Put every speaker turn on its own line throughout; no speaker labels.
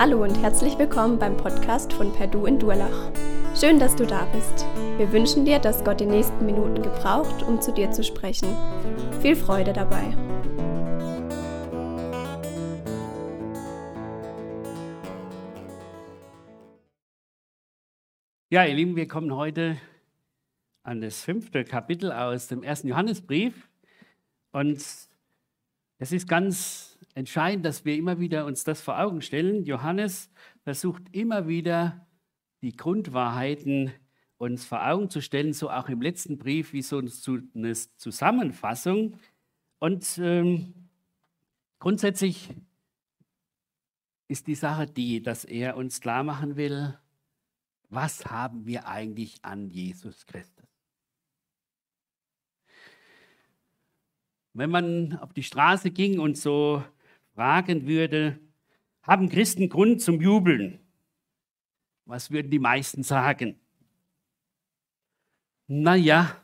Hallo und herzlich willkommen beim Podcast von Perdu in Durlach. Schön, dass du da bist. Wir wünschen dir, dass Gott die nächsten Minuten gebraucht, um zu dir zu sprechen. Viel Freude dabei.
Ja, ihr Lieben, wir kommen heute an das fünfte Kapitel aus dem ersten Johannesbrief. Und es ist ganz entscheidend, dass wir immer wieder uns das vor Augen stellen. Johannes versucht immer wieder die Grundwahrheiten uns vor Augen zu stellen, so auch im letzten Brief wie so eine Zusammenfassung. Und ähm, grundsätzlich ist die Sache die, dass er uns klar machen will, was haben wir eigentlich an Jesus Christus? Wenn man auf die Straße ging und so fragen würde, haben Christen Grund zum Jubeln? Was würden die meisten sagen? Naja,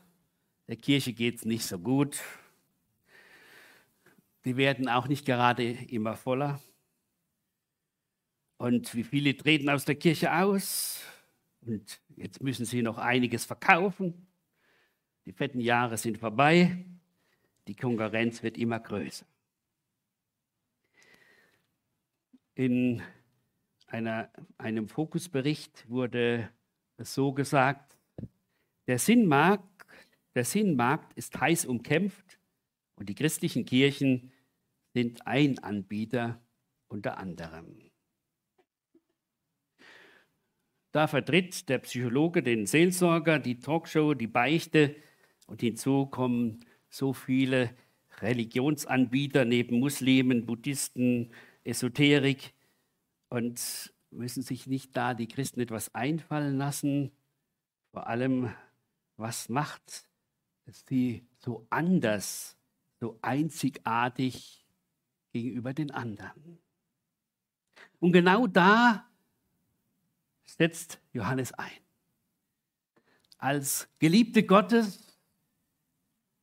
der Kirche geht es nicht so gut. Die werden auch nicht gerade immer voller. Und wie viele treten aus der Kirche aus? Und jetzt müssen sie noch einiges verkaufen. Die fetten Jahre sind vorbei. Die Konkurrenz wird immer größer. In einer, einem Fokusbericht wurde so gesagt, der Sinnmarkt, der Sinnmarkt ist heiß umkämpft und die christlichen Kirchen sind ein Anbieter unter anderem. Da vertritt der Psychologe den Seelsorger, die Talkshow, die Beichte und hinzu kommen so viele Religionsanbieter neben Muslimen, Buddhisten, Esoterik und müssen sich nicht da die Christen etwas einfallen lassen. Vor allem, was macht sie so anders, so einzigartig gegenüber den anderen? Und genau da setzt Johannes ein. Als Geliebte Gottes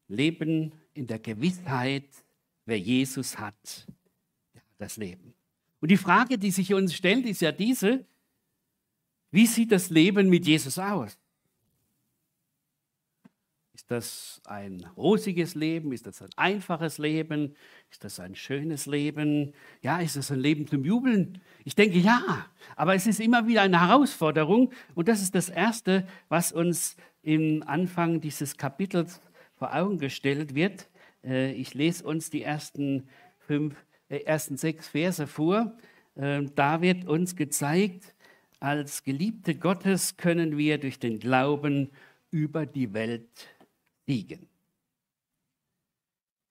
leben in der Gewissheit, wer Jesus hat, das Leben. Und die Frage, die sich uns stellt, ist ja diese, wie sieht das Leben mit Jesus aus? Ist das ein rosiges Leben? Ist das ein einfaches Leben? Ist das ein schönes Leben? Ja, ist das ein Leben zum Jubeln? Ich denke ja, aber es ist immer wieder eine Herausforderung und das ist das Erste, was uns im Anfang dieses Kapitels vor Augen gestellt wird. Äh, ich lese uns die ersten, fünf, ersten sechs Verse vor. Äh, da wird uns gezeigt, als Geliebte Gottes können wir durch den Glauben über die Welt siegen.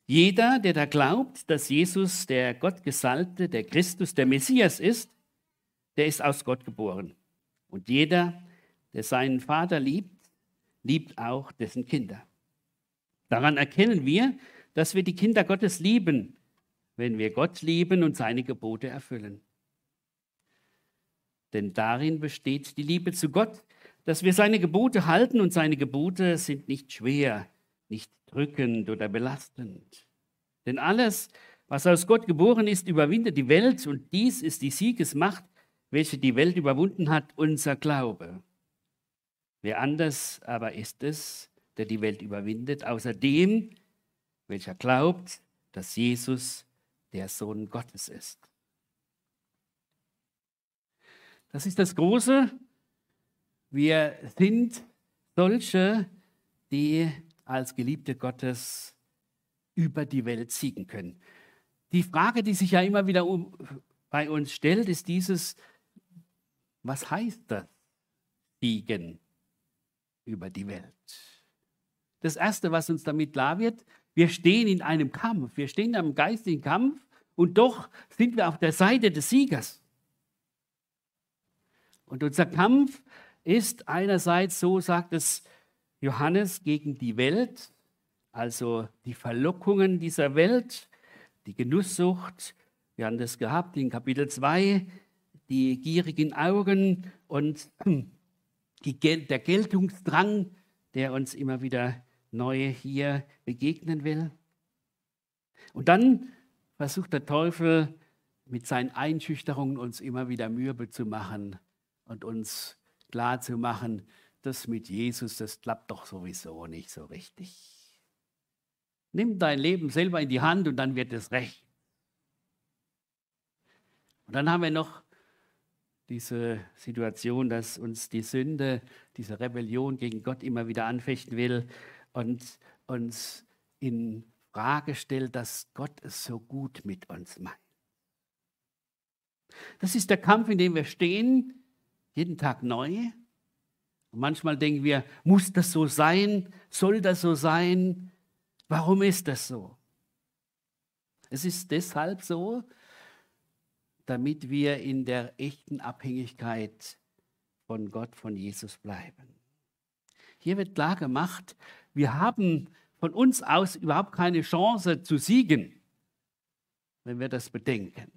Jeder, der da glaubt, dass Jesus der Gottgesalbte, der Christus, der Messias ist, der ist aus Gott geboren. Und jeder, der seinen Vater liebt, liebt auch dessen Kinder. Daran erkennen wir, dass wir die Kinder Gottes lieben, wenn wir Gott lieben und seine Gebote erfüllen. Denn darin besteht die Liebe zu Gott, dass wir seine Gebote halten und seine Gebote sind nicht schwer, nicht drückend oder belastend. Denn alles, was aus Gott geboren ist, überwindet die Welt und dies ist die Siegesmacht, welche die Welt überwunden hat, unser Glaube. Wer anders aber ist es, der die Welt überwindet, außer dem, welcher glaubt, dass Jesus der Sohn Gottes ist. Das ist das Große. Wir sind solche, die als Geliebte Gottes über die Welt siegen können. Die Frage, die sich ja immer wieder bei uns stellt, ist dieses, was heißt das, siegen über die Welt? Das Erste, was uns damit klar wird, wir stehen in einem Kampf, wir stehen in einem geistigen Kampf und doch sind wir auf der Seite des Siegers. Und unser Kampf ist einerseits, so sagt es Johannes, gegen die Welt, also die Verlockungen dieser Welt, die Genusssucht, wir haben das gehabt in Kapitel 2, die gierigen Augen und die, der Geltungsdrang, der uns immer wieder neu hier begegnen will. Und dann versucht der Teufel mit seinen Einschüchterungen uns immer wieder mürbe zu machen und uns klar zu machen, das mit Jesus, das klappt doch sowieso nicht so richtig. Nimm dein Leben selber in die Hand und dann wird es recht. Und dann haben wir noch diese Situation, dass uns die Sünde, diese Rebellion gegen Gott immer wieder anfechten will und uns in Frage stellt, dass Gott es so gut mit uns meint. Das ist der Kampf, in dem wir stehen, jeden Tag neu. Und manchmal denken wir, muss das so sein? Soll das so sein? Warum ist das so? Es ist deshalb so, damit wir in der echten Abhängigkeit von Gott, von Jesus bleiben. Hier wird klar gemacht, wir haben von uns aus überhaupt keine Chance zu siegen, wenn wir das bedenken,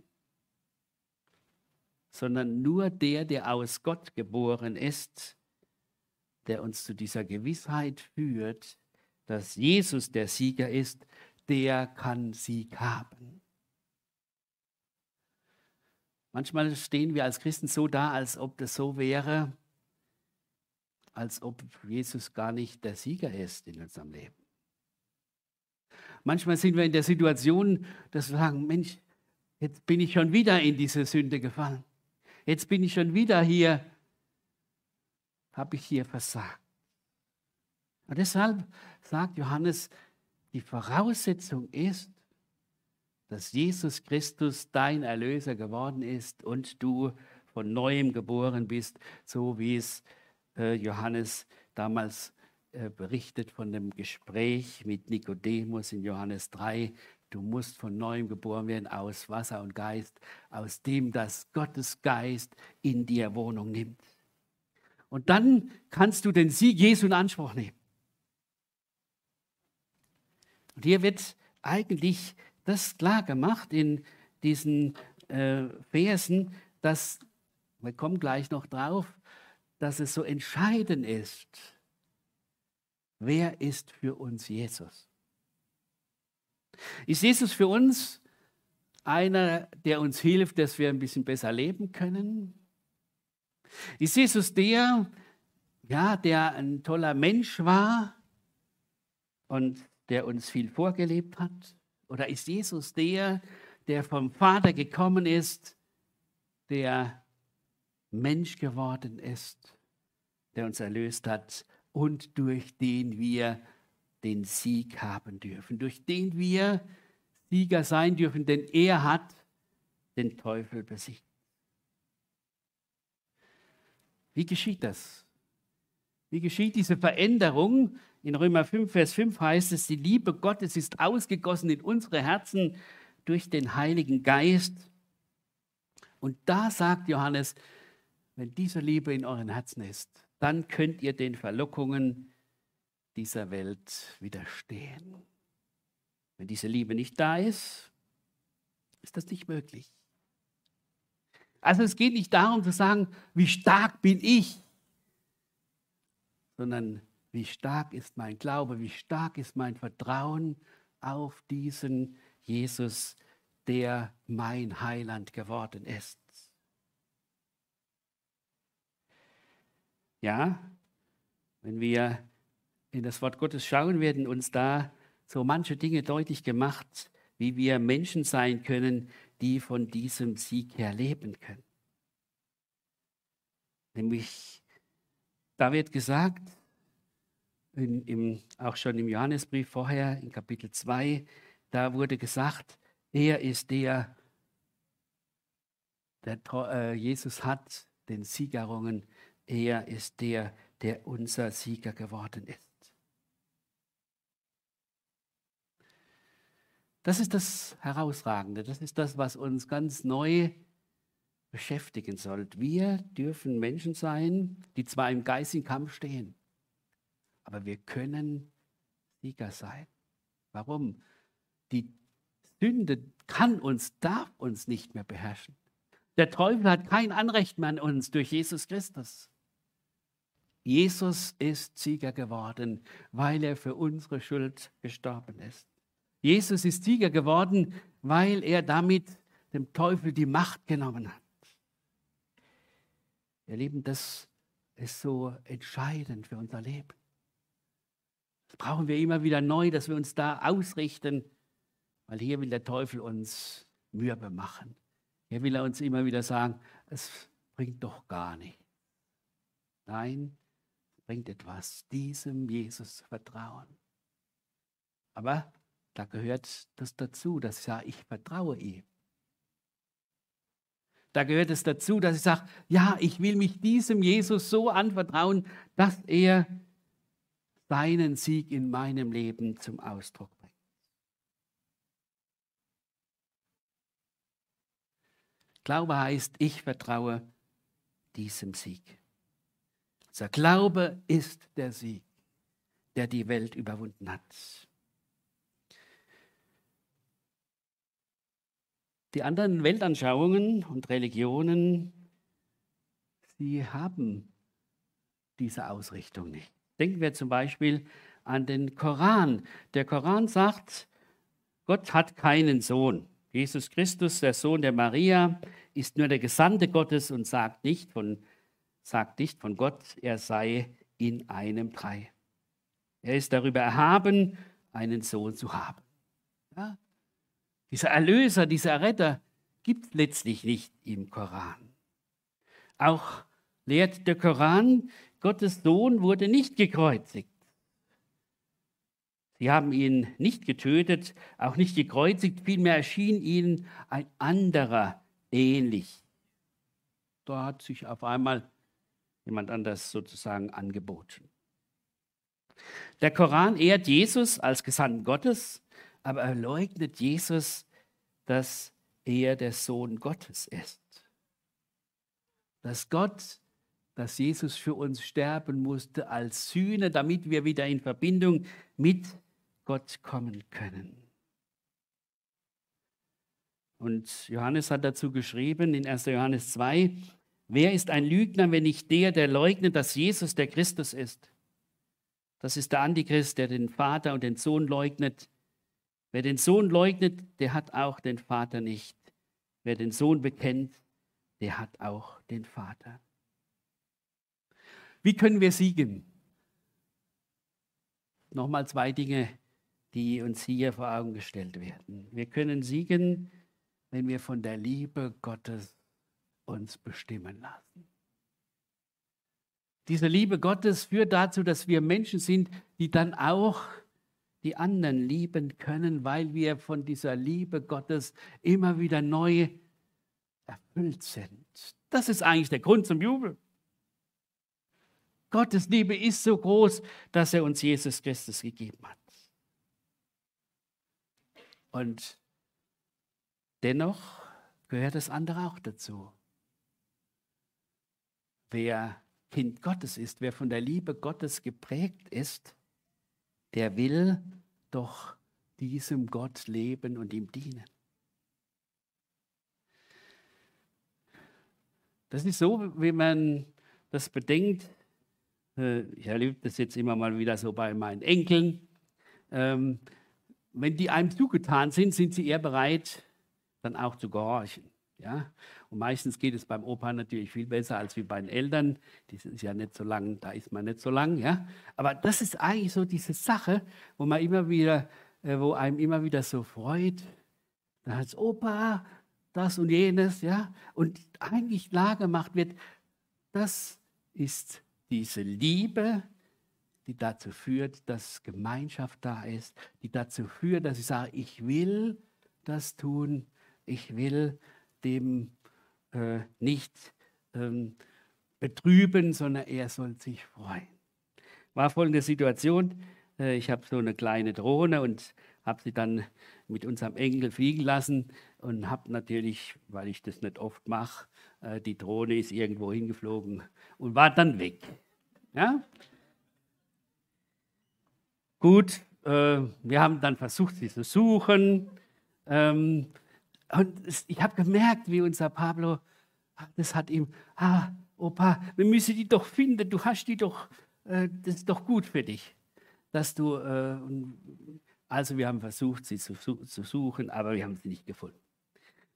sondern nur der, der aus Gott geboren ist, der uns zu dieser Gewissheit führt, dass Jesus der Sieger ist, der kann Sieg haben. Manchmal stehen wir als Christen so da, als ob das so wäre, als ob Jesus gar nicht der Sieger ist in unserem Leben. Manchmal sind wir in der Situation, dass wir sagen, Mensch, jetzt bin ich schon wieder in diese Sünde gefallen. Jetzt bin ich schon wieder hier, habe ich hier versagt. Und deshalb sagt Johannes, die Voraussetzung ist, dass Jesus Christus dein Erlöser geworden ist und du von neuem geboren bist, so wie es Johannes damals äh, berichtet von dem Gespräch mit Nikodemus in Johannes 3. Du musst von neuem geboren werden aus Wasser und Geist, aus dem das Gottes Geist in dir Wohnung nimmt. Und dann kannst du den Sieg Jesu in Anspruch nehmen. Und hier wird eigentlich das klar gemacht in diesen äh, Versen, dass, wir kommen gleich noch drauf, dass es so entscheidend ist, Wer ist für uns Jesus? Ist Jesus für uns einer, der uns hilft, dass wir ein bisschen besser leben können? Ist Jesus der, ja, der ein toller Mensch war und der uns viel vorgelebt hat? Oder ist Jesus der, der vom Vater gekommen ist, der Mensch geworden ist, der uns erlöst hat und durch den wir den Sieg haben dürfen, durch den wir Sieger sein dürfen, denn er hat den Teufel besiegt. Wie geschieht das? Wie geschieht diese Veränderung? In Römer 5, Vers 5 heißt es, die Liebe Gottes ist ausgegossen in unsere Herzen durch den Heiligen Geist. Und da sagt Johannes, wenn diese Liebe in euren Herzen ist, dann könnt ihr den Verlockungen dieser Welt widerstehen. Wenn diese Liebe nicht da ist, ist das nicht möglich. Also es geht nicht darum zu sagen, wie stark bin ich, sondern wie stark ist mein Glaube, wie stark ist mein Vertrauen auf diesen Jesus, der mein Heiland geworden ist. Ja, wenn wir in das Wort Gottes schauen, werden uns da so manche Dinge deutlich gemacht, wie wir Menschen sein können, die von diesem Sieg her leben können. Nämlich, da wird gesagt, in, im, auch schon im Johannesbrief vorher, in Kapitel 2, da wurde gesagt, er ist der, der äh, Jesus hat den Siegerungen er ist der, der unser Sieger geworden ist. Das ist das Herausragende. Das ist das, was uns ganz neu beschäftigen soll. Wir dürfen Menschen sein, die zwar im geistigen Kampf stehen, aber wir können Sieger sein. Warum? Die Sünde kann uns, darf uns nicht mehr beherrschen. Der Teufel hat kein Anrecht mehr an uns durch Jesus Christus. Jesus ist Sieger geworden, weil er für unsere Schuld gestorben ist. Jesus ist Sieger geworden, weil er damit dem Teufel die Macht genommen hat. Ihr Lieben, das ist so entscheidend für unser Leben. Das brauchen wir immer wieder neu, dass wir uns da ausrichten, weil hier will der Teufel uns mürbe machen. Hier will er uns immer wieder sagen, es bringt doch gar nichts. Nein, bringt etwas, diesem Jesus zu vertrauen. Aber da gehört das dazu, dass ich sage, ich vertraue ihm. Da gehört es dazu, dass ich sage, ja, ich will mich diesem Jesus so anvertrauen, dass er seinen Sieg in meinem Leben zum Ausdruck bringt. Glaube heißt, ich vertraue diesem Sieg. Unser Glaube ist der Sieg, der die Welt überwunden hat. Die anderen Weltanschauungen und Religionen, sie haben diese Ausrichtung nicht. Denken wir zum Beispiel an den Koran. Der Koran sagt, Gott hat keinen Sohn. Jesus Christus, der Sohn der Maria, ist nur der Gesandte Gottes und sagt nicht von, sagt nicht von Gott, er sei in einem Drei. Er ist darüber erhaben, einen Sohn zu haben. Ja? Dieser Erlöser, dieser Retter gibt es letztlich nicht im Koran. Auch lehrt der Koran, Gottes Sohn wurde nicht gekreuzigt. Sie haben ihn nicht getötet, auch nicht gekreuzigt, vielmehr erschien ihnen ein anderer ähnlich. Da hat sich auf einmal jemand anders sozusagen angeboten. Der Koran ehrt Jesus als Gesandten Gottes, aber er leugnet Jesus, dass er der Sohn Gottes ist. Dass Gott, dass Jesus für uns sterben musste als Sühne, damit wir wieder in Verbindung mit Gott kommen können. Und Johannes hat dazu geschrieben in 1. Johannes 2, wer ist ein Lügner, wenn nicht der, der leugnet, dass Jesus der Christus ist? Das ist der Antichrist, der den Vater und den Sohn leugnet. Wer den Sohn leugnet, der hat auch den Vater nicht. Wer den Sohn bekennt, der hat auch den Vater. Wie können wir siegen? Nochmal zwei Dinge, die uns hier vor Augen gestellt werden. Wir können siegen, wenn wir von der Liebe Gottes uns bestimmen lassen. Diese Liebe Gottes führt dazu, dass wir Menschen sind, die dann auch die anderen lieben können, weil wir von dieser Liebe Gottes immer wieder neu erfüllt sind. Das ist eigentlich der Grund zum Jubel. Gottes Liebe ist so groß, dass er uns Jesus Christus gegeben hat. Und dennoch gehört das andere auch dazu. Wer Kind Gottes ist, wer von der Liebe Gottes geprägt ist, der will doch diesem Gott leben und ihm dienen. Das ist so, wie man das bedenkt. Äh, ich erlebe das jetzt immer mal wieder so bei meinen Enkeln. Ähm, wenn die einem zugetan sind, sind sie eher bereit, dann auch zu gehorchen. Ja? Und meistens geht es beim Opa natürlich viel besser als wie bei den Eltern. Die sind ja nicht so lang, da ist man nicht so lang. Ja? Aber das ist eigentlich so diese Sache, wo man immer wieder, äh, wo einem immer wieder so freut. Da hat Opa das und jenes, ja. Und eigentlich klar gemacht wird, das ist diese Liebe, die dazu führt, dass Gemeinschaft da ist, die dazu führt, dass ich sage, ich will das tun, ich will dem äh, nicht ähm, betrüben, sondern er soll sich freuen. War folgende Situation, äh, ich habe so eine kleine Drohne und habe sie dann mit unserem Enkel fliegen lassen und habe natürlich, weil ich das nicht oft mache, äh, die Drohne ist irgendwo hingeflogen und war dann weg. Ja? Gut, äh, wir haben dann versucht, sie zu suchen. Ähm, und ich habe gemerkt, wie unser Pablo, das hat ihm, ah, Opa, wir müssen die doch finden, du hast die doch, äh, das ist doch gut für dich, dass du, äh, also wir haben versucht, sie zu, suchen, aber wir haben sie nicht gefunden.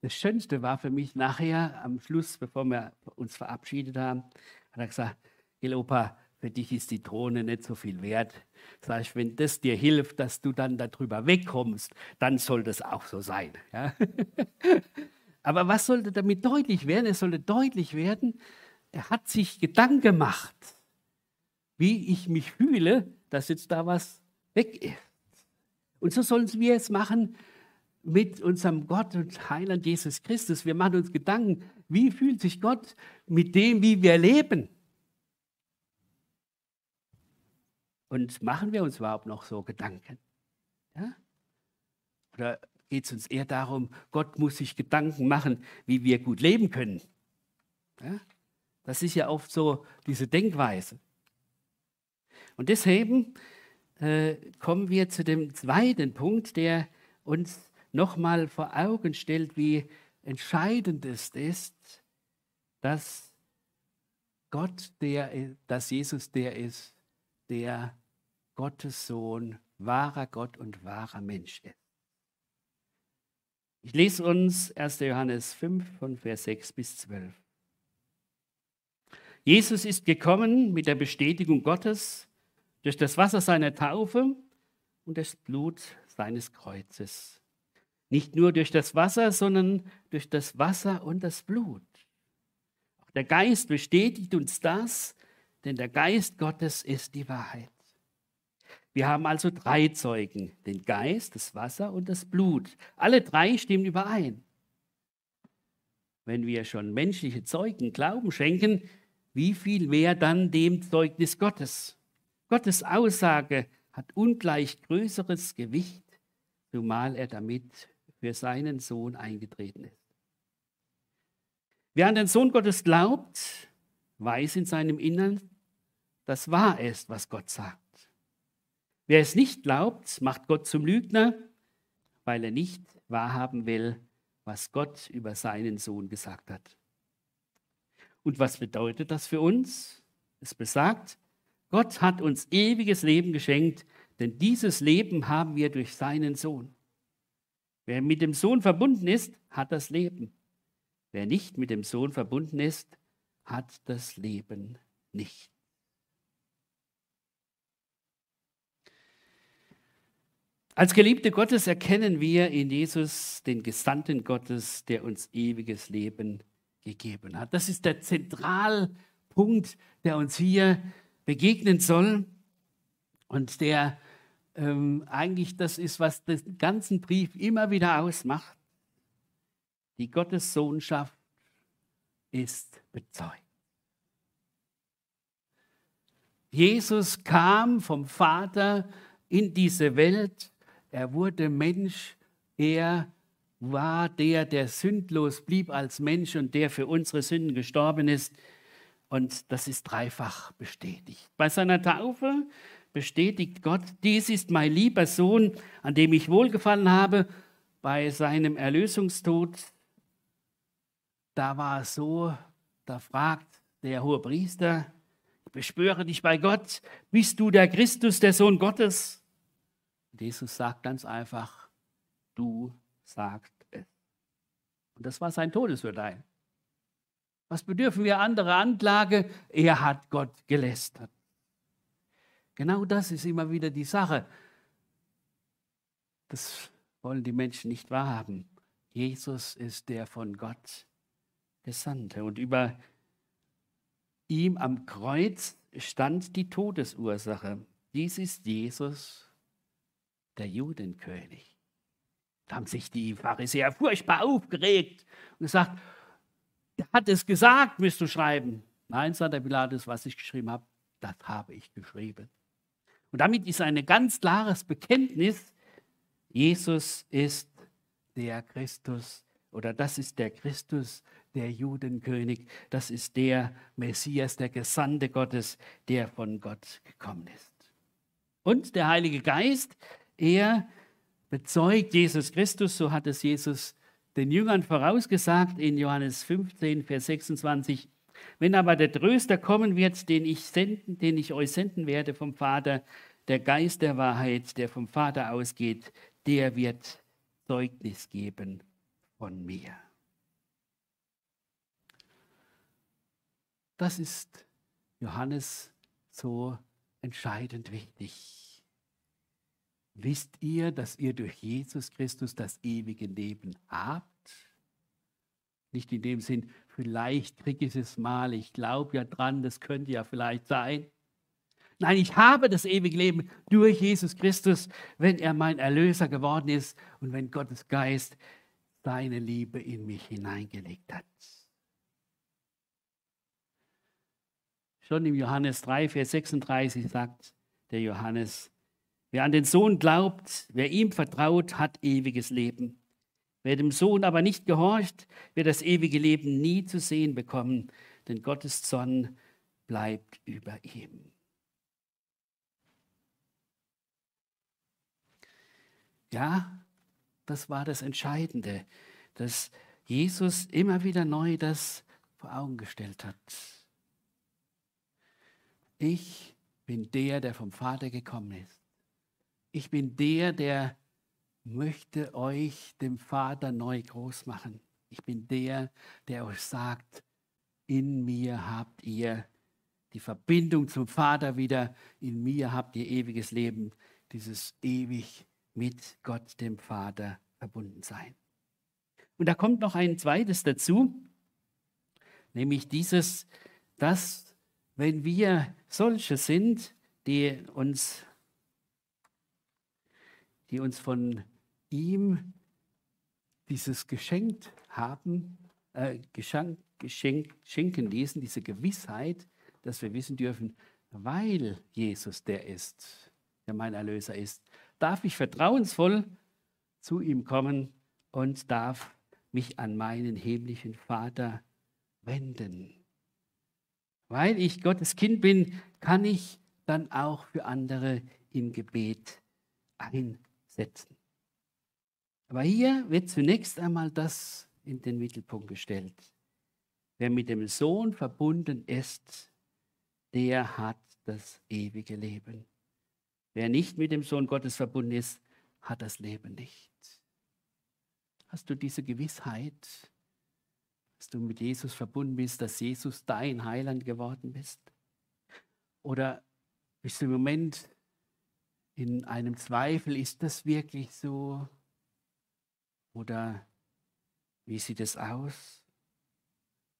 das Schönste war für mich nachher, am Schluss, bevor wir uns verabschiedet haben, hat er gesagt, Gil Opa, für dich ist die Drohne nicht so viel wert. Sag ich, wenn das dir hilft, dass du dann darüber wegkommst, dann soll das auch so sein. Ja? Aber was sollte damit deutlich werden? Es sollte deutlich werden, er hat sich Gedanken gemacht, wie ich mich fühle, dass jetzt da was weg ist. Und so sollen wir es machen mit unserem Gott und Heiland Jesus Christus. Wir machen uns Gedanken, wie fühlt sich Gott mit dem, wie wir leben? Und machen wir uns überhaupt noch so Gedanken? Ja? Oder geht es uns eher darum, Gott muss sich Gedanken machen, wie wir gut leben können? Ja? Das ist ja oft so diese Denkweise. Und deswegen äh, kommen wir zu dem zweiten Punkt, der uns nochmal vor Augen stellt, wie entscheidend es ist, dass Gott der, dass Jesus der ist, der Gottes Sohn, wahrer Gott und wahrer Mensch ist. Ich lese uns 1. Johannes 5 von Vers 6 bis 12. Jesus ist gekommen mit der Bestätigung Gottes durch das Wasser seiner Taufe und das Blut seines Kreuzes. Nicht nur durch das Wasser, sondern durch das Wasser und das Blut. Der Geist bestätigt uns das, denn der Geist Gottes ist die Wahrheit. Wir haben also drei Zeugen, den Geist, das Wasser und das Blut. Alle drei stimmen überein. Wenn wir schon menschliche Zeugen Glauben schenken, wie viel mehr dann dem Zeugnis Gottes? Gottes Aussage hat ungleich größeres Gewicht, zumal er damit für seinen Sohn eingetreten ist. Wer an den Sohn Gottes glaubt, weiß in seinem Innern, dass wahr ist, was Gott sagt. Wer es nicht glaubt, macht Gott zum Lügner, weil er nicht wahrhaben will, was Gott über seinen Sohn gesagt hat. Und was bedeutet das für uns? Es besagt, Gott hat uns ewiges Leben geschenkt, denn dieses Leben haben wir durch seinen Sohn. Wer mit dem Sohn verbunden ist, hat das Leben. Wer nicht mit dem Sohn verbunden ist, hat das Leben nicht. Als Geliebte Gottes erkennen wir in Jesus den Gesandten Gottes, der uns ewiges Leben gegeben hat. Das ist der Zentralpunkt, der uns hier begegnen soll und der ähm, eigentlich das ist, was den ganzen Brief immer wieder ausmacht. Die Gottessohnschaft ist bezeugt. Jesus kam vom Vater in diese Welt er wurde Mensch, er war der, der sündlos blieb als Mensch und der für unsere Sünden gestorben ist. Und das ist dreifach bestätigt. Bei seiner Taufe bestätigt Gott, dies ist mein lieber Sohn, an dem ich wohlgefallen habe. Bei seinem Erlösungstod, da war es so, da fragt der hohe Priester, ich beschwöre dich bei Gott, bist du der Christus, der Sohn Gottes? Jesus sagt ganz einfach, du sagst es. Und das war sein Todesurteil. Was bedürfen wir andere Anklage? Er hat Gott gelästert. Genau das ist immer wieder die Sache. Das wollen die Menschen nicht wahrhaben. Jesus ist der von Gott Gesandte. Und über ihm am Kreuz stand die Todesursache. Dies ist Jesus, der Judenkönig. Da haben sich die Pharisäer furchtbar aufgeregt und gesagt, er hat es gesagt, müsst du schreiben. Nein, sagt der Pilatus, was ich geschrieben habe, das habe ich geschrieben. Und damit ist ein ganz klares Bekenntnis, Jesus ist der Christus oder das ist der Christus, der Judenkönig, das ist der Messias, der Gesandte Gottes, der von Gott gekommen ist. Und der Heilige Geist, er bezeugt Jesus Christus, so hat es Jesus den Jüngern vorausgesagt in Johannes 15, Vers 26. Wenn aber der Tröster kommen wird, den ich, senden, den ich euch senden werde vom Vater, der Geist der Wahrheit, der vom Vater ausgeht, der wird Zeugnis geben von mir. Das ist Johannes so entscheidend wichtig. Wisst ihr, dass ihr durch Jesus Christus das ewige Leben habt? Nicht in dem Sinn, vielleicht kriege ich es mal, ich glaube ja dran, das könnte ja vielleicht sein. Nein, ich habe das ewige Leben durch Jesus Christus, wenn er mein Erlöser geworden ist und wenn Gottes Geist seine Liebe in mich hineingelegt hat. Schon im Johannes 3, Vers 36 sagt der Johannes, wer an den Sohn glaubt, wer ihm vertraut, hat ewiges Leben. Wer dem Sohn aber nicht gehorcht, wird das ewige Leben nie zu sehen bekommen, denn Gottes Zorn bleibt über ihm. Ja, das war das Entscheidende, dass Jesus immer wieder neu das vor Augen gestellt hat. Ich bin der, der vom Vater gekommen ist. Ich bin der, der möchte euch dem Vater neu groß machen. Ich bin der, der euch sagt, in mir habt ihr die Verbindung zum Vater wieder, in mir habt ihr ewiges Leben, dieses ewig mit Gott, dem Vater, verbunden sein. Und da kommt noch ein zweites dazu, nämlich dieses, dass wenn wir solche sind, die uns, die uns von ihm dieses geschenkt haben, äh, geschenk, geschenk, schenken ließen, diese Gewissheit, dass wir wissen dürfen, weil Jesus der ist, der mein Erlöser ist, darf ich vertrauensvoll zu ihm kommen und darf mich an meinen himmlischen Vater wenden. Weil ich Gottes Kind bin, kann ich dann auch für andere im Gebet einsetzen. Aber hier wird zunächst einmal das in den Mittelpunkt gestellt. Wer mit dem Sohn verbunden ist, der hat das ewige Leben. Wer nicht mit dem Sohn Gottes verbunden ist, hat das Leben nicht. Hast du diese Gewissheit, dass du mit Jesus verbunden bist, dass Jesus dein Heiland geworden bist? Oder bist du im Moment in einem Zweifel, ist das wirklich so? Oder wie sieht es aus?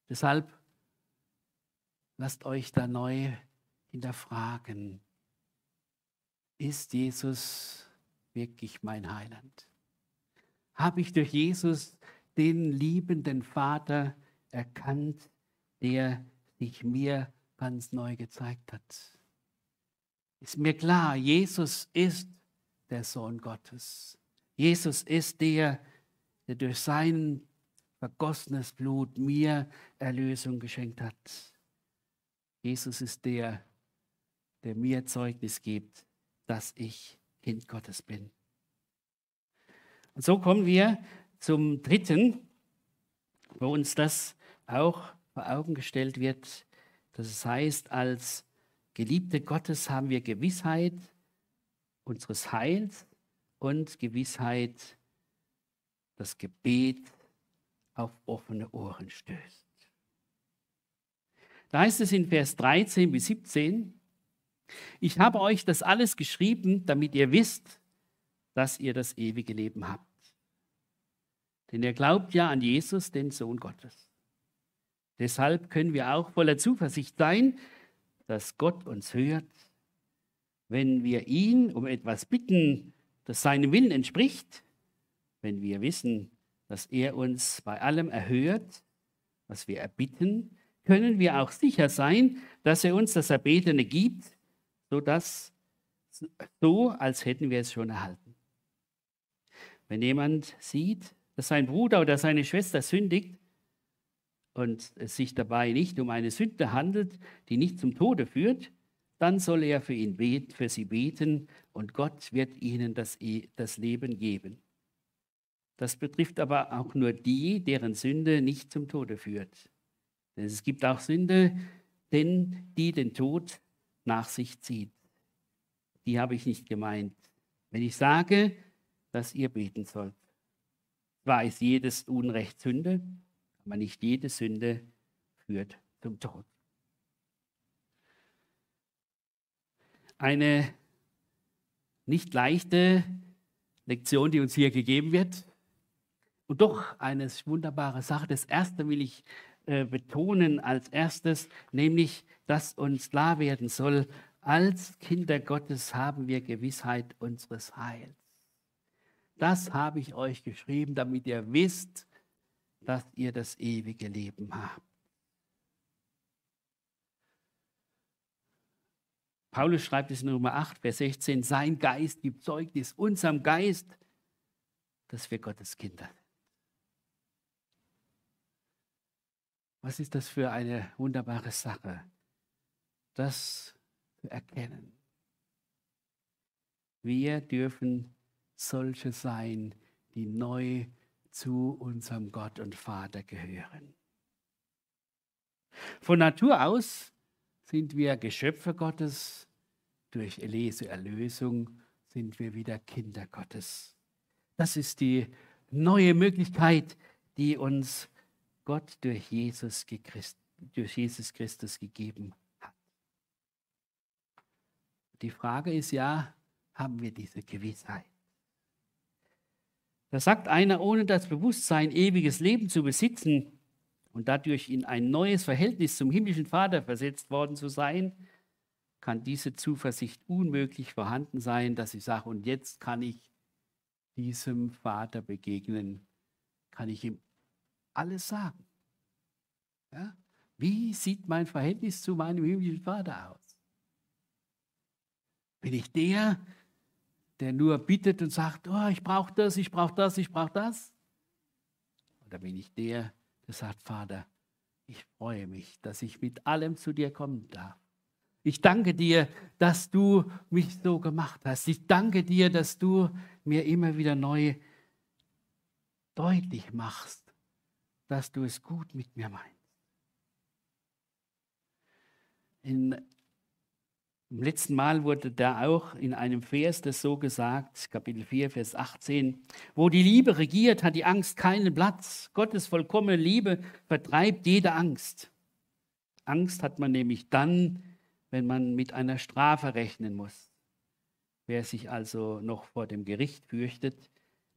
Deshalb lasst euch da neu hinterfragen. Ist Jesus wirklich mein Heiland? Habe ich durch Jesus den liebenden Vater erkannt, der sich mir ganz neu gezeigt hat? Ist mir klar, Jesus ist der Sohn Gottes. Jesus ist der, der durch sein vergossenes Blut mir Erlösung geschenkt hat. Jesus ist der, der mir Zeugnis gibt, dass ich Kind Gottes bin. Und so kommen wir zum dritten, wo uns das auch vor Augen gestellt wird. Das heißt, als Geliebte Gottes haben wir Gewissheit unseres Heils und Gewissheit, das Gebet auf offene Ohren stößt. Da heißt es in Vers 13 bis 17, ich habe euch das alles geschrieben, damit ihr wisst, dass ihr das ewige Leben habt. Denn ihr glaubt ja an Jesus, den Sohn Gottes. Deshalb können wir auch voller Zuversicht sein, dass Gott uns hört, wenn wir ihn um etwas bitten, das seinem Willen entspricht, wenn wir wissen, dass er uns bei allem erhört, was wir erbitten, können wir auch sicher sein, dass er uns das Erbetene gibt, sodass, so als hätten wir es schon erhalten. Wenn jemand sieht, dass sein Bruder oder seine Schwester sündigt und es sich dabei nicht um eine Sünde handelt, die nicht zum Tode führt, dann soll er für ihn beten, für sie beten und Gott wird ihnen das, e, das Leben geben. Das betrifft aber auch nur die, deren Sünde nicht zum Tode führt. Denn es gibt auch Sünde, denn die den Tod nach sich zieht. Die habe ich nicht gemeint. Wenn ich sage, dass ihr beten sollt. Zwar ist jedes Unrecht Sünde, aber nicht jede Sünde führt zum Tod. Eine nicht leichte Lektion, die uns hier gegeben wird. Und doch eine wunderbare Sache. Das erste will ich äh, betonen als erstes, nämlich, dass uns klar werden soll, als Kinder Gottes haben wir Gewissheit unseres Heils. Das habe ich euch geschrieben, damit ihr wisst, dass ihr das ewige Leben habt. Paulus schreibt es in Nummer 8, Vers 16, sein Geist gibt Zeugnis unserem Geist, dass wir Gottes Kinder sind. Was ist das für eine wunderbare Sache, das zu erkennen. Wir dürfen solche sein, die neu zu unserem Gott und Vater gehören. Von Natur aus sind wir Geschöpfe Gottes, durch Jesu Erlösung sind wir wieder Kinder Gottes. Das ist die neue Möglichkeit, die uns Gott durch Jesus, durch Jesus Christus gegeben hat. Die Frage ist ja, haben wir diese Gewissheit? Da sagt einer, ohne das Bewusstsein, ewiges Leben zu besitzen und dadurch in ein neues Verhältnis zum himmlischen Vater versetzt worden zu sein, kann diese Zuversicht unmöglich vorhanden sein, dass ich sage, und jetzt kann ich diesem Vater begegnen, kann ich ihm alles sagen. Ja? Wie sieht mein Verhältnis zu meinem himmlischen Vater aus? Bin ich der, der nur bittet und sagt, oh, ich brauche das, ich brauche das, ich brauche das? Oder bin ich der, der sagt, Vater, ich freue mich, dass ich mit allem zu dir kommen darf. Ich danke dir, dass du mich so gemacht hast. Ich danke dir, dass du mir immer wieder neu deutlich machst, dass du es gut mit mir meinst. In, Im letzten Mal wurde da auch in einem Vers das so gesagt, Kapitel 4, Vers 18, wo die Liebe regiert, hat die Angst keinen Platz. Gottes vollkommene Liebe vertreibt jede Angst. Angst hat man nämlich dann, wenn man mit einer Strafe rechnen muss. Wer sich also noch vor dem Gericht fürchtet,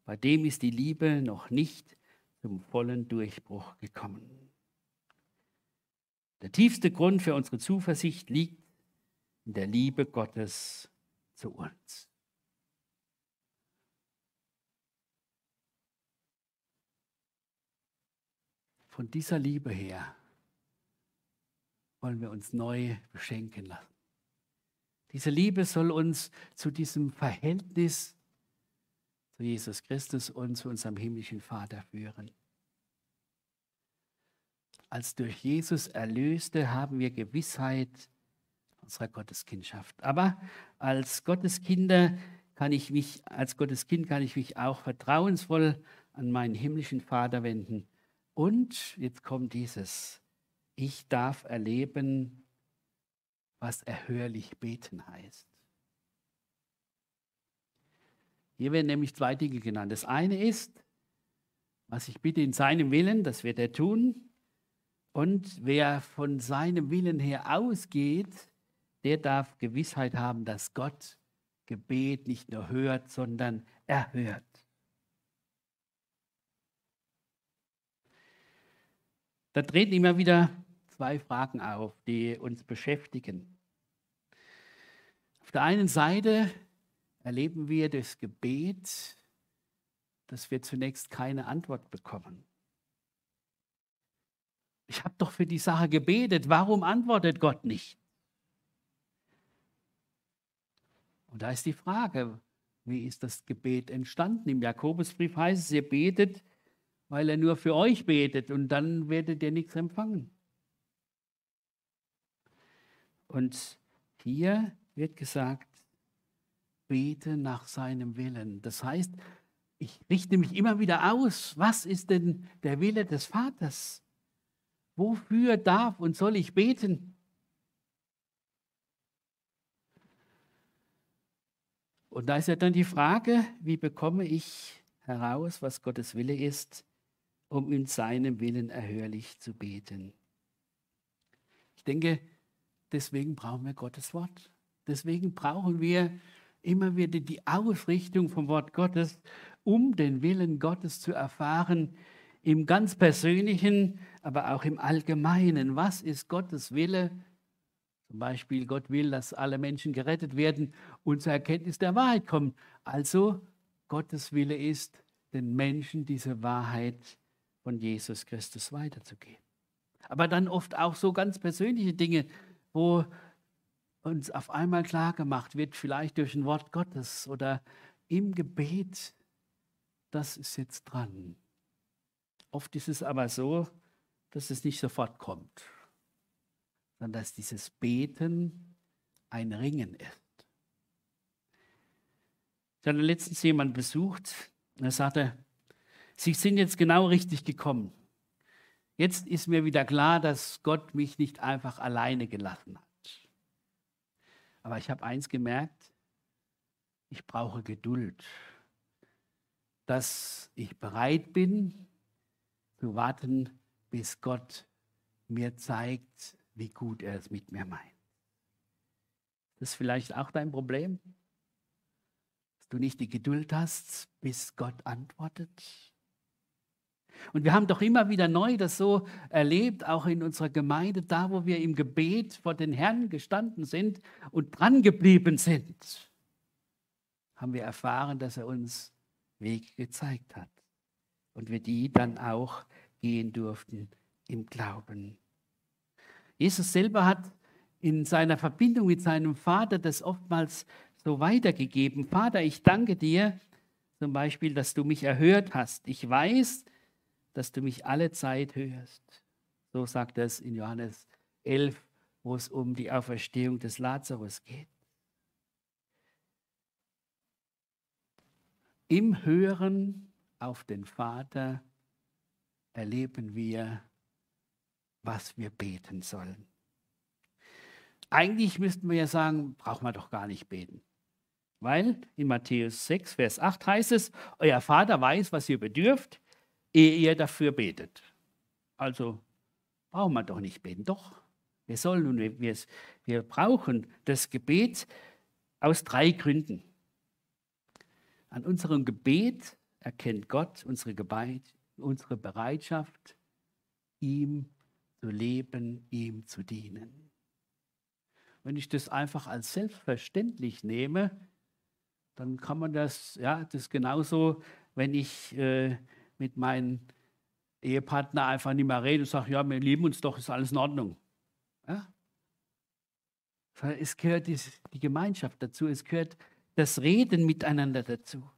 bei dem ist die Liebe noch nicht zum vollen Durchbruch gekommen. Der tiefste Grund für unsere Zuversicht liegt in der Liebe Gottes zu uns. Von dieser Liebe her wollen wir uns neu beschenken lassen. Diese Liebe soll uns zu diesem Verhältnis zu Jesus Christus und zu unserem himmlischen Vater führen. Als durch Jesus Erlöste haben wir Gewissheit unserer Gotteskindschaft. Aber als Gotteskinder kann ich mich, als Gotteskind kann ich mich auch vertrauensvoll an meinen himmlischen Vater wenden. Und jetzt kommt dieses, ich darf erleben, was erhörlich beten heißt. Hier werden nämlich zwei Dinge genannt. Das eine ist, was ich bitte in seinem Willen, das wird er tun. Und wer von seinem Willen her ausgeht, der darf Gewissheit haben, dass Gott Gebet nicht nur hört, sondern erhört. Da treten immer wieder zwei Fragen auf, die uns beschäftigen. Auf der einen Seite erleben wir das Gebet, dass wir zunächst keine Antwort bekommen. Ich habe doch für die Sache gebetet. Warum antwortet Gott nicht? Und da ist die Frage, wie ist das Gebet entstanden? Im Jakobusbrief heißt es, ihr betet, weil er nur für euch betet und dann werdet ihr nichts empfangen. Und hier wird gesagt, bete nach seinem Willen. Das heißt, ich richte mich immer wieder aus, was ist denn der Wille des Vaters? Wofür darf und soll ich beten? Und da ist ja dann die Frage, wie bekomme ich heraus, was Gottes Wille ist, um in seinem Willen erhörlich zu beten. Ich denke, deswegen brauchen wir Gottes Wort. Deswegen brauchen wir immer wieder die Ausrichtung vom Wort Gottes, um den Willen Gottes zu erfahren, im ganz persönlichen, aber auch im allgemeinen. Was ist Gottes Wille? Zum Beispiel, Gott will, dass alle Menschen gerettet werden und zur Erkenntnis der Wahrheit kommen. Also, Gottes Wille ist, den Menschen diese Wahrheit von Jesus Christus weiterzugeben. Aber dann oft auch so ganz persönliche Dinge, wo uns auf einmal klar gemacht wird, vielleicht durch ein Wort Gottes oder im Gebet, das ist jetzt dran. Oft ist es aber so, dass es nicht sofort kommt, sondern dass dieses Beten ein Ringen ist. Ich hatte letztens jemanden besucht und er sagte, Sie sind jetzt genau richtig gekommen. Jetzt ist mir wieder klar, dass Gott mich nicht einfach alleine gelassen hat. Aber ich habe eins gemerkt, ich brauche Geduld, dass ich bereit bin zu warten, bis Gott mir zeigt, wie gut er es mit mir meint. Das ist vielleicht auch dein Problem, dass du nicht die Geduld hast, bis Gott antwortet. Und wir haben doch immer wieder neu das so erlebt, auch in unserer Gemeinde, da wo wir im Gebet vor den Herrn gestanden sind und dran geblieben sind, haben wir erfahren, dass er uns Wege gezeigt hat. Und wir die dann auch gehen durften im Glauben. Jesus selber hat in seiner Verbindung mit seinem Vater das oftmals so weitergegeben. Vater, ich danke dir zum Beispiel, dass du mich erhört hast. Ich weiß, dass du mich alle Zeit hörst. So sagt es in Johannes 11, wo es um die Auferstehung des Lazarus geht. Im Hören auf den Vater erleben wir, was wir beten sollen. Eigentlich müssten wir ja sagen, braucht man doch gar nicht beten. Weil in Matthäus 6, Vers 8 heißt es, euer Vater weiß, was ihr bedürft, ehe ihr dafür betet. Also brauchen wir doch nicht beten. Doch, wir sollen und wir, wir brauchen das Gebet aus drei Gründen. An unserem Gebet erkennt Gott unsere, Gebet, unsere Bereitschaft, ihm zu leben, ihm zu dienen. Wenn ich das einfach als selbstverständlich nehme, dann kann man das, ja, das genauso, wenn ich äh, mit meinem Ehepartner einfach nicht mehr rede und sage, ja, wir lieben uns doch, ist alles in Ordnung. Ja? Es gehört die, die Gemeinschaft dazu, es gehört das Reden miteinander dazu.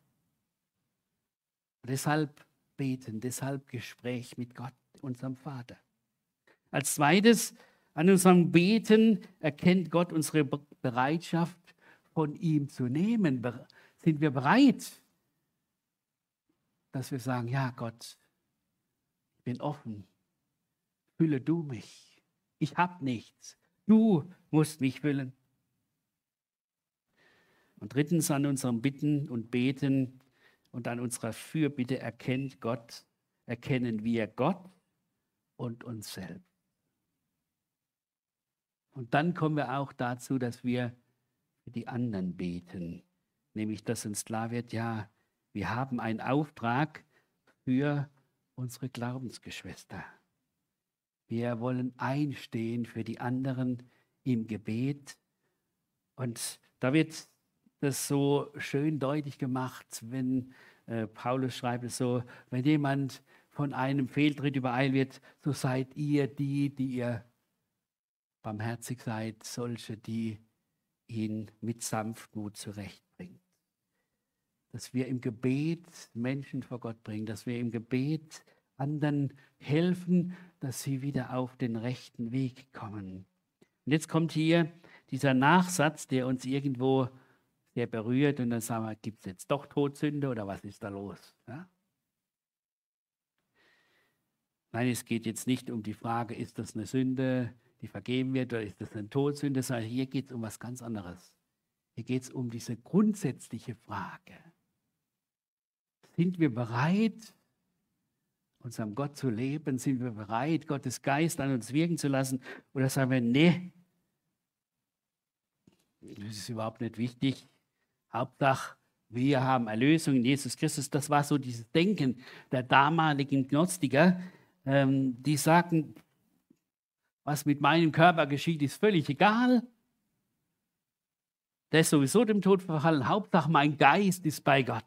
Deshalb beten, deshalb Gespräch mit Gott, unserem Vater. Als zweites, an unserem Beten erkennt Gott unsere Bereitschaft, von ihm zu nehmen. Sind wir bereit, dass wir sagen, ja Gott, ich bin offen, fülle du mich. Ich habe nichts. Du musst mich füllen. Und drittens an unserem Bitten und Beten und an unserer Fürbitte erkennt Gott, erkennen wir Gott und uns selbst. Und dann kommen wir auch dazu, dass wir für die anderen beten, nämlich dass uns klar wird, ja, wir haben einen Auftrag für unsere Glaubensgeschwister. Wir wollen einstehen für die anderen im Gebet. Und da wird das so schön deutlich gemacht, wenn äh, Paulus schreibt es so, wenn jemand von einem Fehltritt übereilt wird, so seid ihr die, die ihr barmherzig seid, solche, die ihn mit Sanftmut zurechtbringt dass wir im Gebet Menschen vor Gott bringen, dass wir im Gebet anderen helfen, dass sie wieder auf den rechten Weg kommen. Und jetzt kommt hier dieser Nachsatz, der uns irgendwo sehr berührt und dann sagen wir, gibt es jetzt doch Todsünde oder was ist da los? Ja? Nein, es geht jetzt nicht um die Frage, ist das eine Sünde, die vergeben wird oder ist das eine Todsünde, sondern hier geht es um was ganz anderes. Hier geht es um diese grundsätzliche Frage. Sind wir bereit, unserem Gott zu leben? Sind wir bereit, Gottes Geist an uns wirken zu lassen? Oder sagen wir, nee, das ist überhaupt nicht wichtig. Hauptsache, wir haben Erlösung in Jesus Christus. Das war so dieses Denken der damaligen Gnostiker. Ähm, die sagten, was mit meinem Körper geschieht, ist völlig egal. Der ist sowieso dem Tod verfallen. Hauptsache, mein Geist ist bei Gott.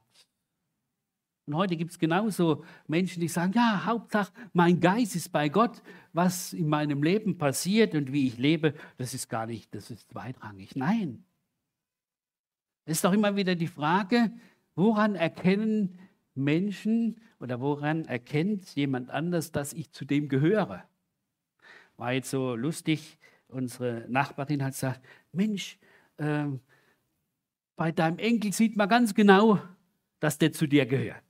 Und heute gibt es genauso Menschen, die sagen, ja, Hauptsache, mein Geist ist bei Gott. Was in meinem Leben passiert und wie ich lebe, das ist gar nicht, das ist zweitrangig. Nein. Es ist doch immer wieder die Frage, woran erkennen Menschen oder woran erkennt jemand anders, dass ich zu dem gehöre? War jetzt so lustig, unsere Nachbarin hat gesagt, Mensch, äh, bei deinem Enkel sieht man ganz genau, dass der zu dir gehört.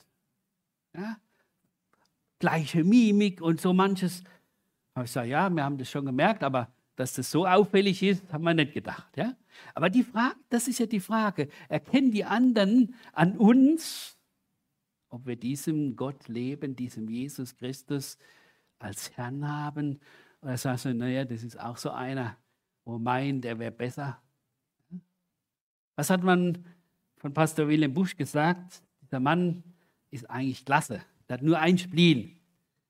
Ja? Gleiche Mimik und so manches. Aber ich sage, ja, wir haben das schon gemerkt, aber dass das so auffällig ist, haben wir nicht gedacht. Ja? Aber die Frage, das ist ja die Frage, erkennen die anderen an uns, ob wir diesem Gott leben, diesem Jesus Christus als Herrn haben? Oder sagst du, naja, das ist auch so einer, wo meint, er wäre besser. Was hat man von Pastor Wilhelm Busch gesagt? Dieser Mann ist eigentlich klasse. Er hat nur ein Spleen.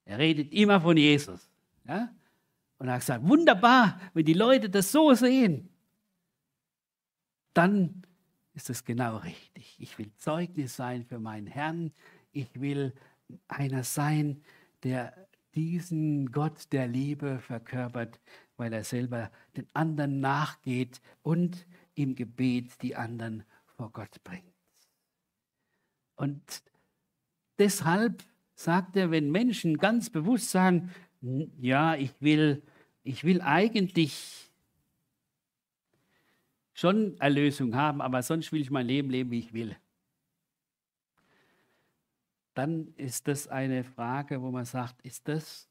Er redet immer von Jesus. Ja? Und er hat gesagt, wunderbar, wenn die Leute das so sehen, dann ist es genau richtig. Ich will Zeugnis sein für meinen Herrn. Ich will einer sein, der diesen Gott der Liebe verkörpert, weil er selber den anderen nachgeht und im Gebet die anderen vor Gott bringt. Und deshalb sagt er, wenn Menschen ganz bewusst sagen, ja, ich will, ich will eigentlich schon Erlösung haben, aber sonst will ich mein Leben leben, wie ich will. Dann ist das eine Frage, wo man sagt, ist das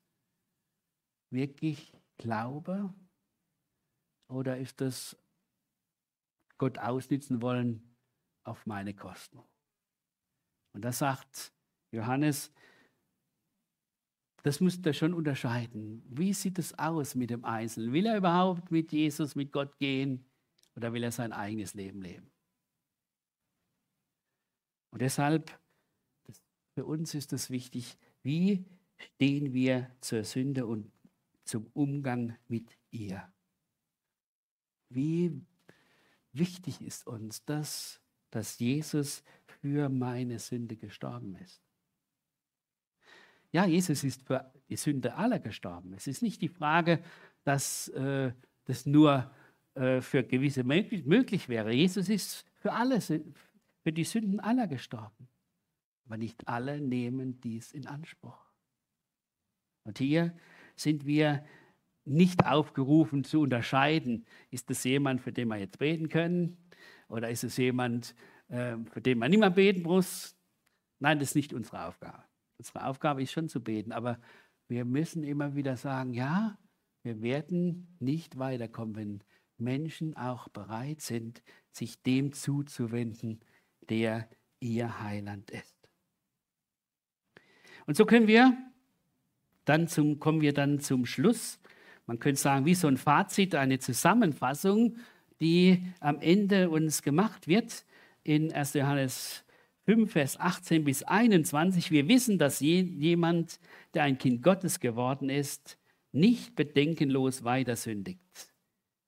wirklich Glaube oder ist das Gott ausnützen wollen auf meine Kosten? Und da sagt Johannes, das müsst ihr schon unterscheiden. Wie sieht es aus mit dem Einzelnen? Will er überhaupt mit Jesus, mit Gott gehen oder will er sein eigenes Leben leben? Und deshalb, für uns ist es wichtig, wie stehen wir zur Sünde und zum Umgang mit ihr? Wie wichtig ist uns das, dass Jesus für meine Sünde gestorben ist? Ja, Jesus ist für die Sünde aller gestorben. Es ist nicht die Frage, dass äh, das nur äh, für gewisse möglich, möglich wäre. Jesus ist für alle, für die Sünden aller gestorben. Aber nicht alle nehmen dies in Anspruch. Und hier sind wir nicht aufgerufen zu unterscheiden, ist es jemand, für den wir jetzt beten können, oder ist es jemand, äh, für den man niemand beten muss. Nein, das ist nicht unsere Aufgabe. Unsere Aufgabe ist schon zu beten, aber wir müssen immer wieder sagen, ja, wir werden nicht weiterkommen, wenn Menschen auch bereit sind, sich dem zuzuwenden, der ihr Heiland ist. Und so können wir dann zum, kommen wir dann zum Schluss. Man könnte sagen, wie so ein Fazit, eine Zusammenfassung, die am Ende uns gemacht wird in 1. Johannes 5, Vers 18 bis 21, wir wissen, dass jemand, der ein Kind Gottes geworden ist, nicht bedenkenlos weiter sündigt.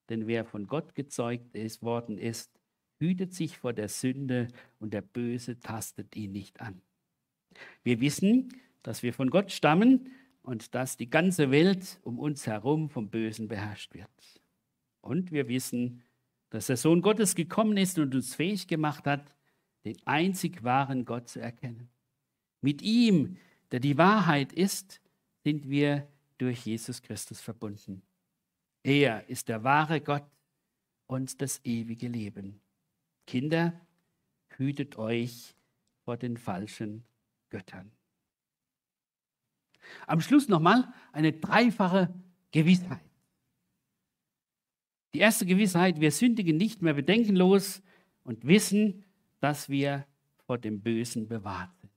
Denn wer von Gott gezeugt ist, worden ist, hütet sich vor der Sünde und der Böse tastet ihn nicht an. Wir wissen, dass wir von Gott stammen und dass die ganze Welt um uns herum vom Bösen beherrscht wird. Und wir wissen, dass der Sohn Gottes gekommen ist und uns fähig gemacht hat, den einzig wahren Gott zu erkennen. Mit ihm, der die Wahrheit ist, sind wir durch Jesus Christus verbunden. Er ist der wahre Gott und das ewige Leben. Kinder, hütet euch vor den falschen Göttern. Am Schluss nochmal eine dreifache Gewissheit. Die erste Gewissheit, wir sündigen nicht mehr bedenkenlos und wissen, dass wir vor dem Bösen bewahrt sind.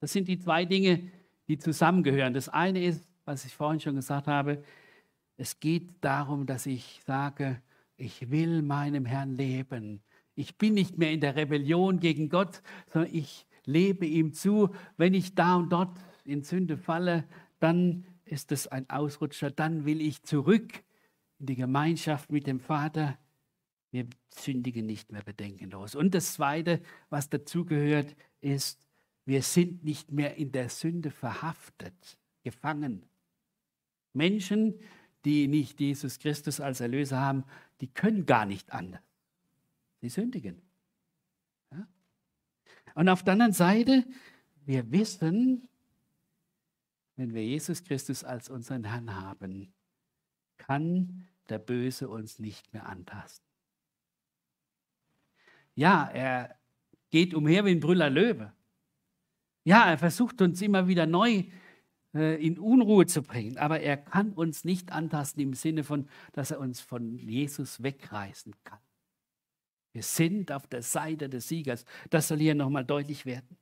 Das sind die zwei Dinge, die zusammengehören. Das eine ist, was ich vorhin schon gesagt habe, es geht darum, dass ich sage, ich will meinem Herrn leben. Ich bin nicht mehr in der Rebellion gegen Gott, sondern ich lebe ihm zu. Wenn ich da und dort in Sünde falle, dann ist es ein Ausrutscher. Dann will ich zurück in die Gemeinschaft mit dem Vater. Wir sündigen nicht mehr bedenkenlos. Und das Zweite, was dazugehört, ist, wir sind nicht mehr in der Sünde verhaftet, gefangen. Menschen, die nicht Jesus Christus als Erlöser haben, die können gar nicht anders. Sie sündigen. Ja? Und auf der anderen Seite, wir wissen, wenn wir Jesus Christus als unseren Herrn haben, kann der Böse uns nicht mehr antasten. Ja, er geht umher wie ein Brüller Löwe. Ja, er versucht uns immer wieder neu äh, in Unruhe zu bringen, aber er kann uns nicht antasten im Sinne von, dass er uns von Jesus wegreißen kann. Wir sind auf der Seite des Siegers. Das soll hier nochmal deutlich werden.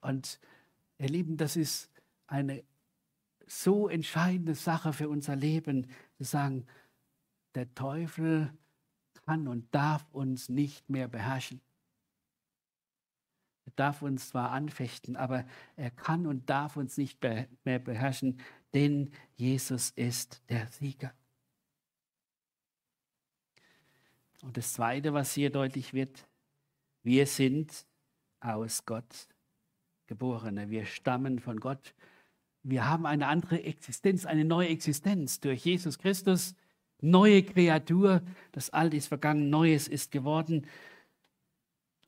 Und ihr Lieben, das ist eine so entscheidende Sache für unser Leben, zu sagen, der Teufel kann und darf uns nicht mehr beherrschen. Er darf uns zwar anfechten, aber er kann und darf uns nicht mehr beherrschen, denn Jesus ist der Sieger. Und das Zweite, was hier deutlich wird, wir sind aus Gott Geborene. Wir stammen von Gott. Wir haben eine andere Existenz, eine neue Existenz durch Jesus Christus. Neue Kreatur. Das Alte ist vergangen, Neues ist geworden.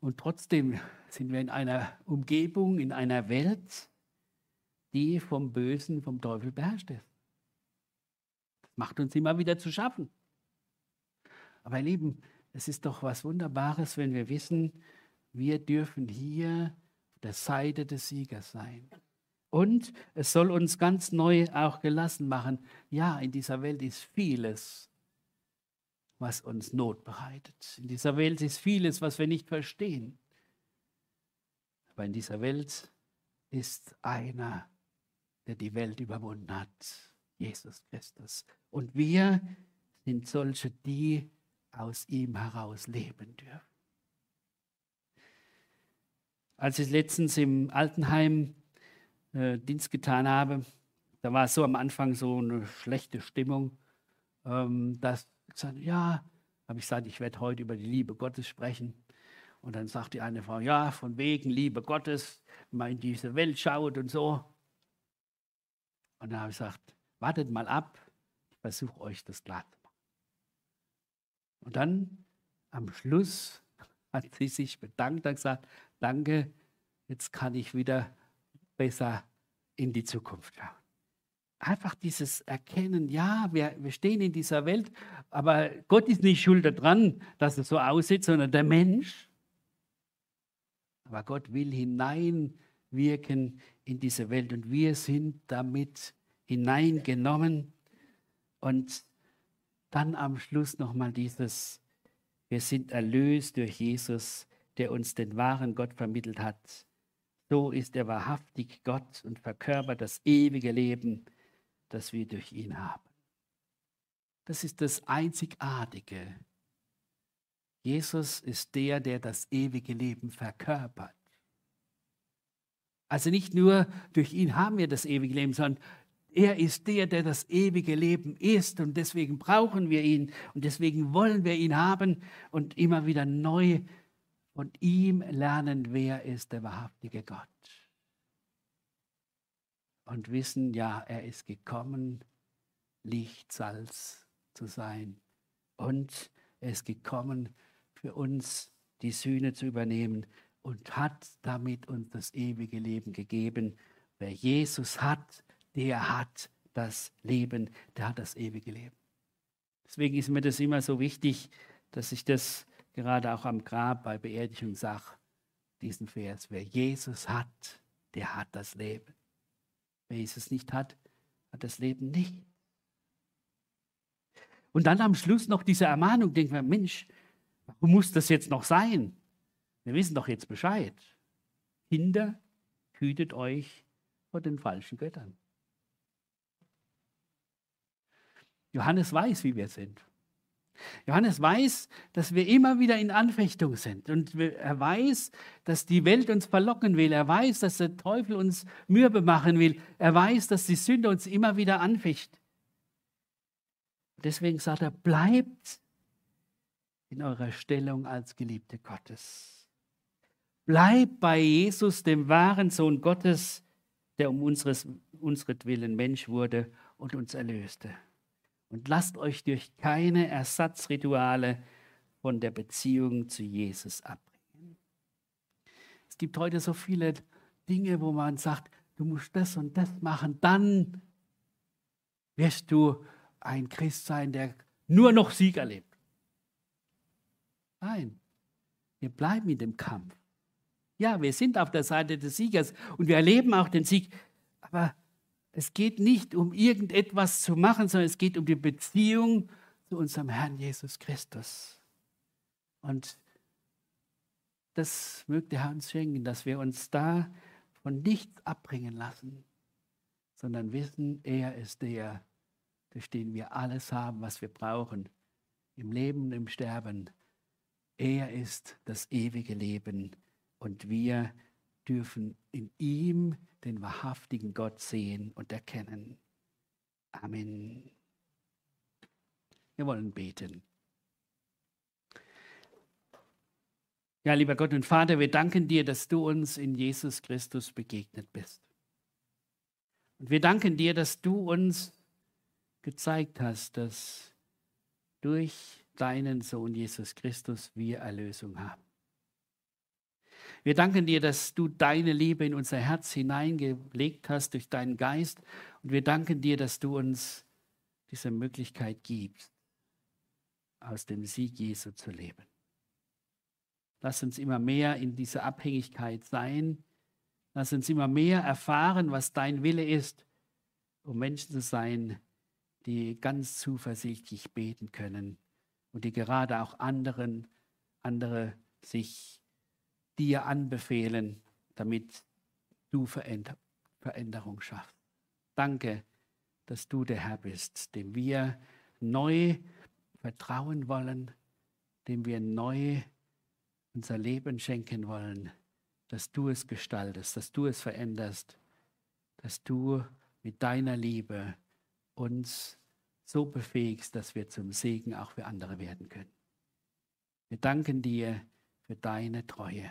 Und trotzdem sind wir in einer Umgebung, in einer Welt, die vom Bösen, vom Teufel beherrscht ist. Das macht uns immer wieder zu schaffen. Aber ihr Lieben, es ist doch was Wunderbares, wenn wir wissen, wir dürfen hier auf der Seite des Siegers sein. Und es soll uns ganz neu auch gelassen machen. Ja, in dieser Welt ist vieles, was uns Not bereitet. In dieser Welt ist vieles, was wir nicht verstehen. Aber in dieser Welt ist einer, der die Welt überwunden hat, Jesus Christus. Und wir sind solche, die aus ihm heraus leben dürfen. Als ich letztens im Altenheim äh, Dienst getan habe, da war es so am Anfang so eine schlechte Stimmung, ähm, dass ich gesagt, ja, habe ich gesagt, ich werde heute über die Liebe Gottes sprechen. Und dann sagt die eine Frau, ja, von wegen Liebe Gottes, man in diese Welt schaut und so. Und dann habe ich gesagt, wartet mal ab, ich versuche euch das klar zu machen. Und dann am Schluss hat sie sich bedankt und gesagt, danke, jetzt kann ich wieder besser in die Zukunft. Einfach dieses Erkennen, ja, wir, wir stehen in dieser Welt, aber Gott ist nicht schuld daran, dass es so aussieht, sondern der Mensch. Aber Gott will hineinwirken in diese Welt und wir sind damit hineingenommen. Und dann am Schluss nochmal dieses, wir sind erlöst durch Jesus, der uns den wahren Gott vermittelt hat. So ist er wahrhaftig Gott und verkörpert das ewige Leben, das wir durch ihn haben. Das ist das Einzigartige. Jesus ist der, der das ewige Leben verkörpert. Also nicht nur durch ihn haben wir das ewige Leben, sondern er ist der, der das ewige Leben ist und deswegen brauchen wir ihn und deswegen wollen wir ihn haben und immer wieder neu von ihm lernen, wer ist der wahrhaftige Gott. Und wissen, ja, er ist gekommen, Licht, Salz zu sein. Und er ist gekommen, für uns die Sühne zu übernehmen und hat damit uns das ewige Leben gegeben. Wer Jesus hat, der hat das Leben, der hat das ewige Leben. Deswegen ist mir das immer so wichtig, dass ich das gerade auch am Grab bei Beerdigung sage, diesen Vers, wer Jesus hat, der hat das Leben. Wer Jesus nicht hat, hat das Leben nicht. Und dann am Schluss noch diese Ermahnung, denken wir, Mensch, warum muss das jetzt noch sein? Wir wissen doch jetzt Bescheid. Kinder, hütet euch vor den falschen Göttern. Johannes weiß, wie wir sind. Johannes weiß, dass wir immer wieder in Anfechtung sind. Und er weiß, dass die Welt uns verlocken will. Er weiß, dass der Teufel uns mürbe machen will. Er weiß, dass die Sünde uns immer wieder anficht. Deswegen sagt er, bleibt in eurer Stellung als Geliebte Gottes. Bleibt bei Jesus, dem wahren Sohn Gottes, der um unseres, unseretwillen Mensch wurde und uns erlöste und lasst euch durch keine Ersatzrituale von der Beziehung zu Jesus abbringen. Es gibt heute so viele Dinge, wo man sagt, du musst das und das machen, dann wirst du ein Christ sein, der nur noch Sieg erlebt. Nein, wir bleiben in dem Kampf. Ja, wir sind auf der Seite des Siegers und wir erleben auch den Sieg, aber es geht nicht um irgendetwas zu machen, sondern es geht um die Beziehung zu unserem Herrn Jesus Christus. Und das mögt der Herr uns schenken, dass wir uns da von nichts abbringen lassen, sondern wissen, er ist der, durch den wir alles haben, was wir brauchen, im Leben und im Sterben. Er ist das ewige Leben und wir dürfen in ihm den wahrhaftigen Gott sehen und erkennen. Amen. Wir wollen beten. Ja, lieber Gott und Vater, wir danken dir, dass du uns in Jesus Christus begegnet bist. Und wir danken dir, dass du uns gezeigt hast, dass durch deinen Sohn Jesus Christus wir Erlösung haben. Wir danken dir, dass du deine Liebe in unser Herz hineingelegt hast durch deinen Geist. Und wir danken dir, dass du uns diese Möglichkeit gibst, aus dem Sieg Jesu zu leben. Lass uns immer mehr in dieser Abhängigkeit sein. Lass uns immer mehr erfahren, was dein Wille ist, um Menschen zu sein, die ganz zuversichtlich beten können und die gerade auch anderen, andere sich dir anbefehlen, damit du Veränderung schaffst. Danke, dass du der Herr bist, dem wir neu vertrauen wollen, dem wir neu unser Leben schenken wollen, dass du es gestaltest, dass du es veränderst, dass du mit deiner Liebe uns so befähigst, dass wir zum Segen auch für andere werden können. Wir danken dir für deine Treue.